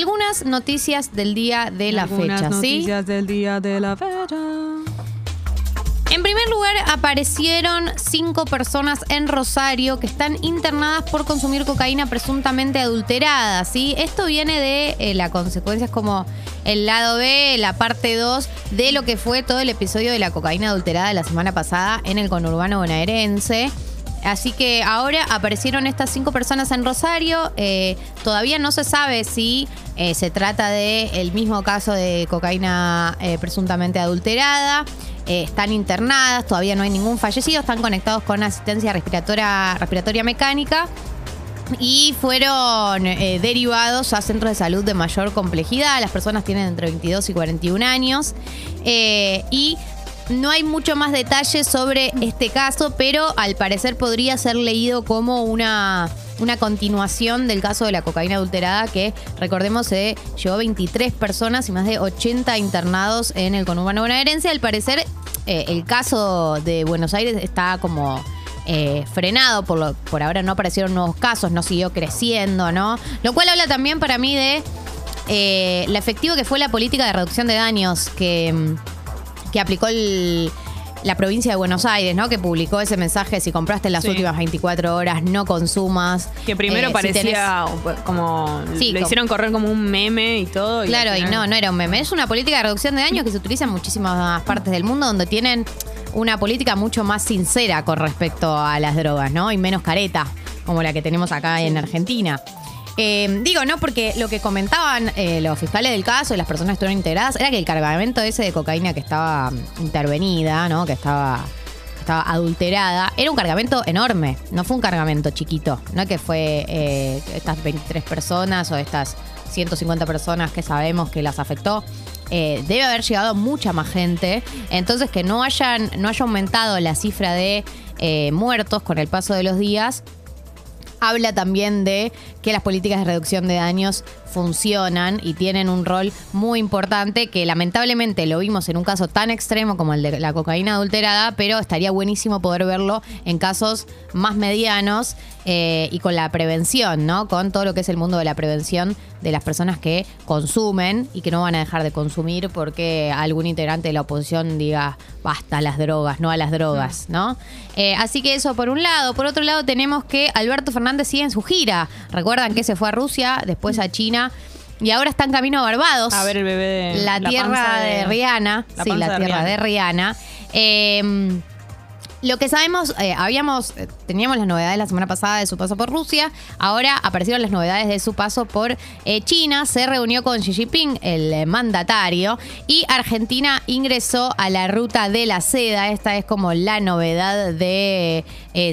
algunas noticias del día de la Algunas fecha, ¿sí? noticias del día de la fecha. En primer lugar, aparecieron cinco personas en Rosario que están internadas por consumir cocaína presuntamente adulterada. ¿sí? Esto viene de eh, la consecuencia, es como el lado B, la parte 2 de lo que fue todo el episodio de la cocaína adulterada de la semana pasada en el conurbano bonaerense. Así que ahora aparecieron estas cinco personas en Rosario. Eh, todavía no se sabe si eh, se trata del mismo caso de cocaína eh, presuntamente adulterada. Están internadas, todavía no hay ningún fallecido, están conectados con asistencia respiratoria, mecánica y fueron derivados a centros de salud de mayor complejidad. Las personas tienen entre 22 y 41 años. Y no hay mucho más detalle sobre este caso, pero al parecer podría ser leído como una, una continuación del caso de la cocaína adulterada que, recordemos, se llevó 23 personas y más de 80 internados en el conurbano bonaerense. Al parecer, eh, el caso de Buenos Aires está como eh, frenado, por, lo, por ahora no aparecieron nuevos casos, no siguió creciendo, ¿no? Lo cual habla también para mí de eh, la efectiva que fue la política de reducción de daños que, mm, que aplicó el- la provincia de Buenos Aires, ¿no? Que publicó ese mensaje, si compraste en las Sí. últimas 24 horas, no consumas. Que primero Eh, si parecía como. Sí, lo hicieron correr como un meme y todo. Claro, y final- no, no era un meme. Es una política de reducción de daños que se utiliza en muchísimas partes del mundo donde tienen una política mucho más sincera con respecto a las drogas, ¿no? Y menos careta, como la que tenemos acá en Argentina. Eh, digo, no, porque lo que comentaban eh, los fiscales del caso y las personas que estuvieron integradas era que el cargamento ese de cocaína que estaba mm, intervenida, ¿no? Que estaba estaba adulterada, era un cargamento enorme, no fue un cargamento chiquito, no que fue eh, estas 23 personas o estas 150 personas que sabemos que las afectó. Eh, debe haber llegado mucha más gente, entonces que no hayan no haya aumentado la cifra de muertos con el paso de los días habla también de que las políticas de reducción de daños funcionan y tienen un rol muy importante que lamentablemente lo vimos en un caso tan extremo como el de la cocaína adulterada, pero estaría buenísimo poder verlo en casos más medianos eh, y con la prevención, ¿no? Con todo lo que es el mundo de la prevención de las personas que consumen y que no van a dejar de consumir porque algún integrante de la oposición diga basta a las drogas, no a las drogas, ¿no? Eh, así que eso por un lado. Por otro lado tenemos que Alberto Fernández sigue en su gira. Recuerdan que se fue a Rusia, después a China y ahora está en camino a Barbados. A ver el bebé de. la, panza tierra de, Rihanna. la sí, la de tierra Rihanna. de Rihanna. Eh, lo que sabemos, eh, habíamos, eh, teníamos las novedades la semana pasada de su paso por Rusia, ahora aparecieron las novedades de su paso por eh, China, se reunió con Xi Jinping, el mandatario, y Argentina ingresó a la ruta de la seda, esta es como la novedad de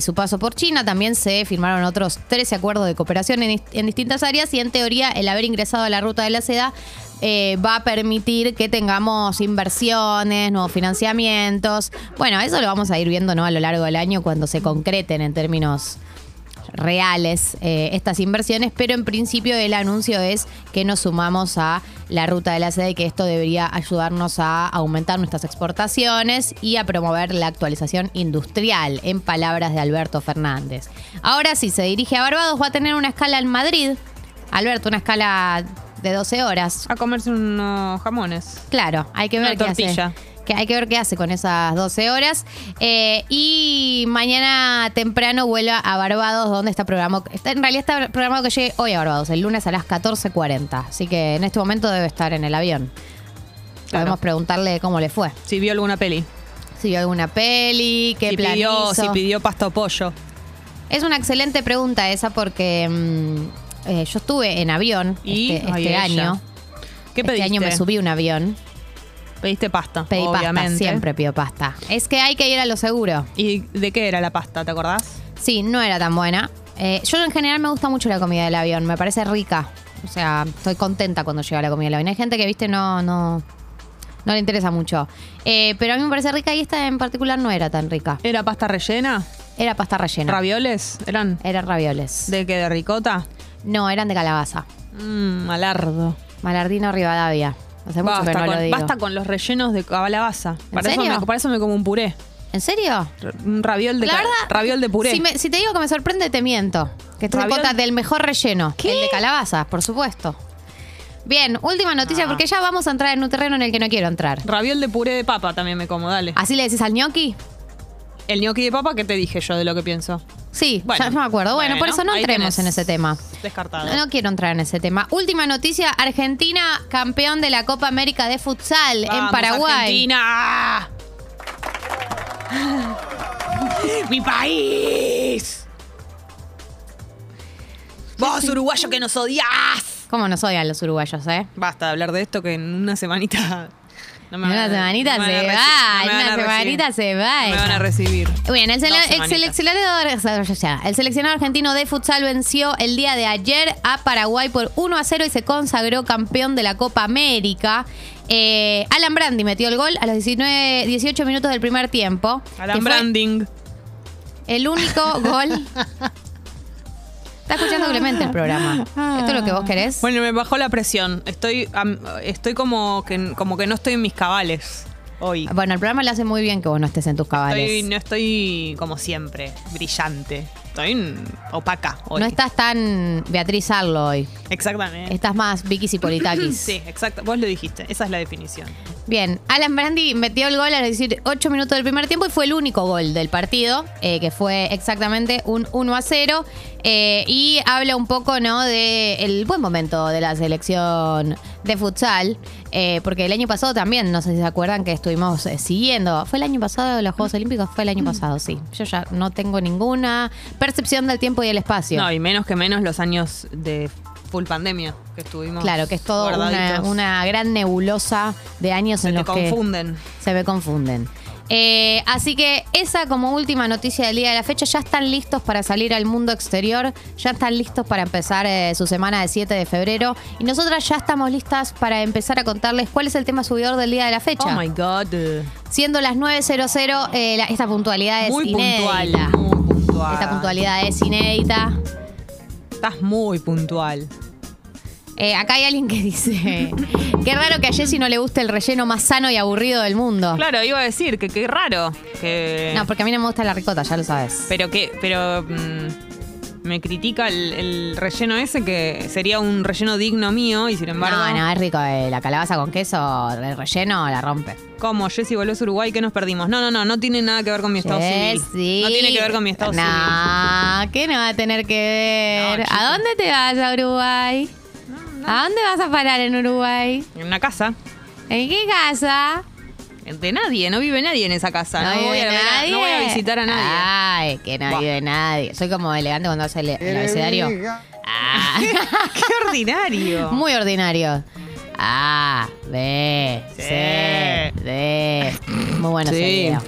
su paso por China, también se firmaron otros 13 acuerdos de cooperación en distintas áreas y en teoría el haber ingresado a la ruta de la seda eh, va a permitir que tengamos inversiones, nuevos financiamientos. Bueno, eso lo vamos a ir viendo ¿no? a lo largo del año cuando se concreten en términos reales eh, estas inversiones, pero en principio el anuncio es que nos sumamos a la ruta de la seda y que esto debería ayudarnos a aumentar nuestras exportaciones y a promover la actualización industrial, en palabras de Alberto Fernández. Ahora sí, se dirige a Barbados, va a tener una escala en Madrid. Alberto, una escala de 12 horas. A comerse unos jamones. Claro, hay que ver Una qué tortilla. hace. Que hay que ver qué hace con esas 12 horas. Eh, y mañana temprano vuela a Barbados, donde está programado. Está, en realidad está programado que llegue hoy a Barbados, el lunes a las 14.40. Así que en este momento debe estar en el avión. Claro. Podemos preguntarle cómo le fue. Si vio alguna peli. Si vio alguna peli, qué si plan pidió, hizo. si pidió pasta o pollo. Es una excelente pregunta esa porque mm, eh, yo estuve en avión Y este, Ay, este año. ¿Qué este pediste? año me subí un avión. Pediste pasta. Pedí obviamente. pasta, siempre pido pasta. Es que hay que ir a lo seguro. ¿Y de qué era la pasta? ¿Te acordás? Sí, no era tan buena. Eh, yo en general me gusta mucho la comida del avión, me parece rica. O sea, estoy contenta cuando llega la comida del avión. Hay gente que, viste, no, no, no le interesa mucho. Eh, pero a mí me parece rica y esta en particular no era tan rica. ¿Era pasta rellena? Era pasta rellena. ¿Ravioles? ¿Eran? Eran ravioles. ¿De qué? ¿De ricota? No, eran de calabaza. Mmm, malardo. Malardino Rivadavia. Hace mucho que no con, lo digo. basta con los rellenos de calabaza. ¿En Para eso, me, para eso me como un puré. ¿En serio? Un raviol de, La verdad, raviol de puré. Si, me- si te digo que me sorprende, te miento. Que en Raviol- contra del mejor relleno. ¿Qué? El de calabaza, por supuesto. Bien, última noticia, Ah. porque ya vamos a entrar en un terreno en el que no quiero entrar. Raviol de puré de papa también me como, dale. ¿Así le decís al gnocchi? El gnocchi de papa, ¿qué te dije yo de lo que pienso? Sí, Bueno, ya me acuerdo. Bueno, por eso no entremos en ese tema. Descartado. No, quiero entrar en ese tema. Última noticia, Argentina campeón de la Copa América de Futsal en Paraguay. Argentina. ¡Mi país! Vos, uruguayo, que nos odias. ¿Cómo nos odian los uruguayos, eh? Basta de hablar de esto que en una semanita. No En una semanita no me se va, no en me van una a recibir. semanita se va. Me van a recibir. Bien, el, seleccionador, el seleccionado argentino de futsal venció el día de ayer a Paraguay por 1 a 0 y se consagró campeón de la Copa América. Eh, Alan Brandi metió el gol a los 19, 18 minutos del primer tiempo. Alan Branding. El único gol. Está escuchando Clemente el programa. ¿Esto es lo que vos querés? Bueno, me bajó la presión. Estoy, estoy como que, como que no estoy en mis cabales hoy. Bueno, el programa le hace muy bien que vos no estés en tus cabales. Estoy- no estoy como siempre, brillante. Estoy mm, opaca hoy. No estás tan Beatriz Arlo hoy. Exactamente. Estás más Vicky Cipolitakis. Sí, exacto. Vos lo dijiste. Esa es la definición. Bien, Alan Brandi metió el gol a los 18 minutos del primer tiempo y fue el único gol del partido, eh, que fue exactamente un 1 a 0. eh, y habla un poco, ¿no?, de el buen momento de la selección de futsal. eh, porque el año pasado también, no sé si se acuerdan que estuvimos siguiendo. ¿Fue el año pasado los Juegos Olímpicos? Fue el año pasado, sí. Yo ya no tengo ninguna percepción del tiempo y el espacio. No, y menos que menos los años de full pandemia que estuvimos. Claro, que es todo una, gran nebulosa de años Se en los que confunden. se me confunden. Eh, así que esa como última noticia del día de la fecha, ya están listos para salir al mundo exterior, ya están listos para empezar eh, su semana de 7 de febrero y nosotras ya estamos listas para empezar a contarles cuál es el tema subidor del día de la fecha. Oh my God. Siendo las 9.00, eh, la- esta puntualidad es Muy inédita. puntual. Puntual. Esta puntualidad es inédita. Estás muy puntual. Eh, acá hay alguien que dice, qué raro que a Jessy no le guste el relleno más sano y aburrido del mundo. Claro, iba a decir que qué raro. Que... No, porque a mí no me gusta la ricota, ya lo sabes. Pero que, pero mm, me critica el, el relleno ese que sería un relleno digno mío y sin embargo. No, no, es rico. eh, la calabaza con queso, el relleno la rompe. ¿Cómo? Jessy volvés a Uruguay, ¿qué nos perdimos? No, no, no, no tiene nada que ver con mi estado civil. Jessy. No tiene que ver con mi estado civil. No, ¿qué no va a tener que ver? No. ¿A dónde te vas a Uruguay? ¿A dónde vas a parar en Uruguay? En una casa. ¿En qué casa? De nadie, no vive nadie en esa casa. No, vive voy, a, ver a- no voy a visitar a nadie. Que no Buah. vive nadie. Soy como elegante cuando hace el, el abecedario. Ah, ¡Qué ordinario! muy ordinario. A, B. C, D. Muy bueno ese Sí. video.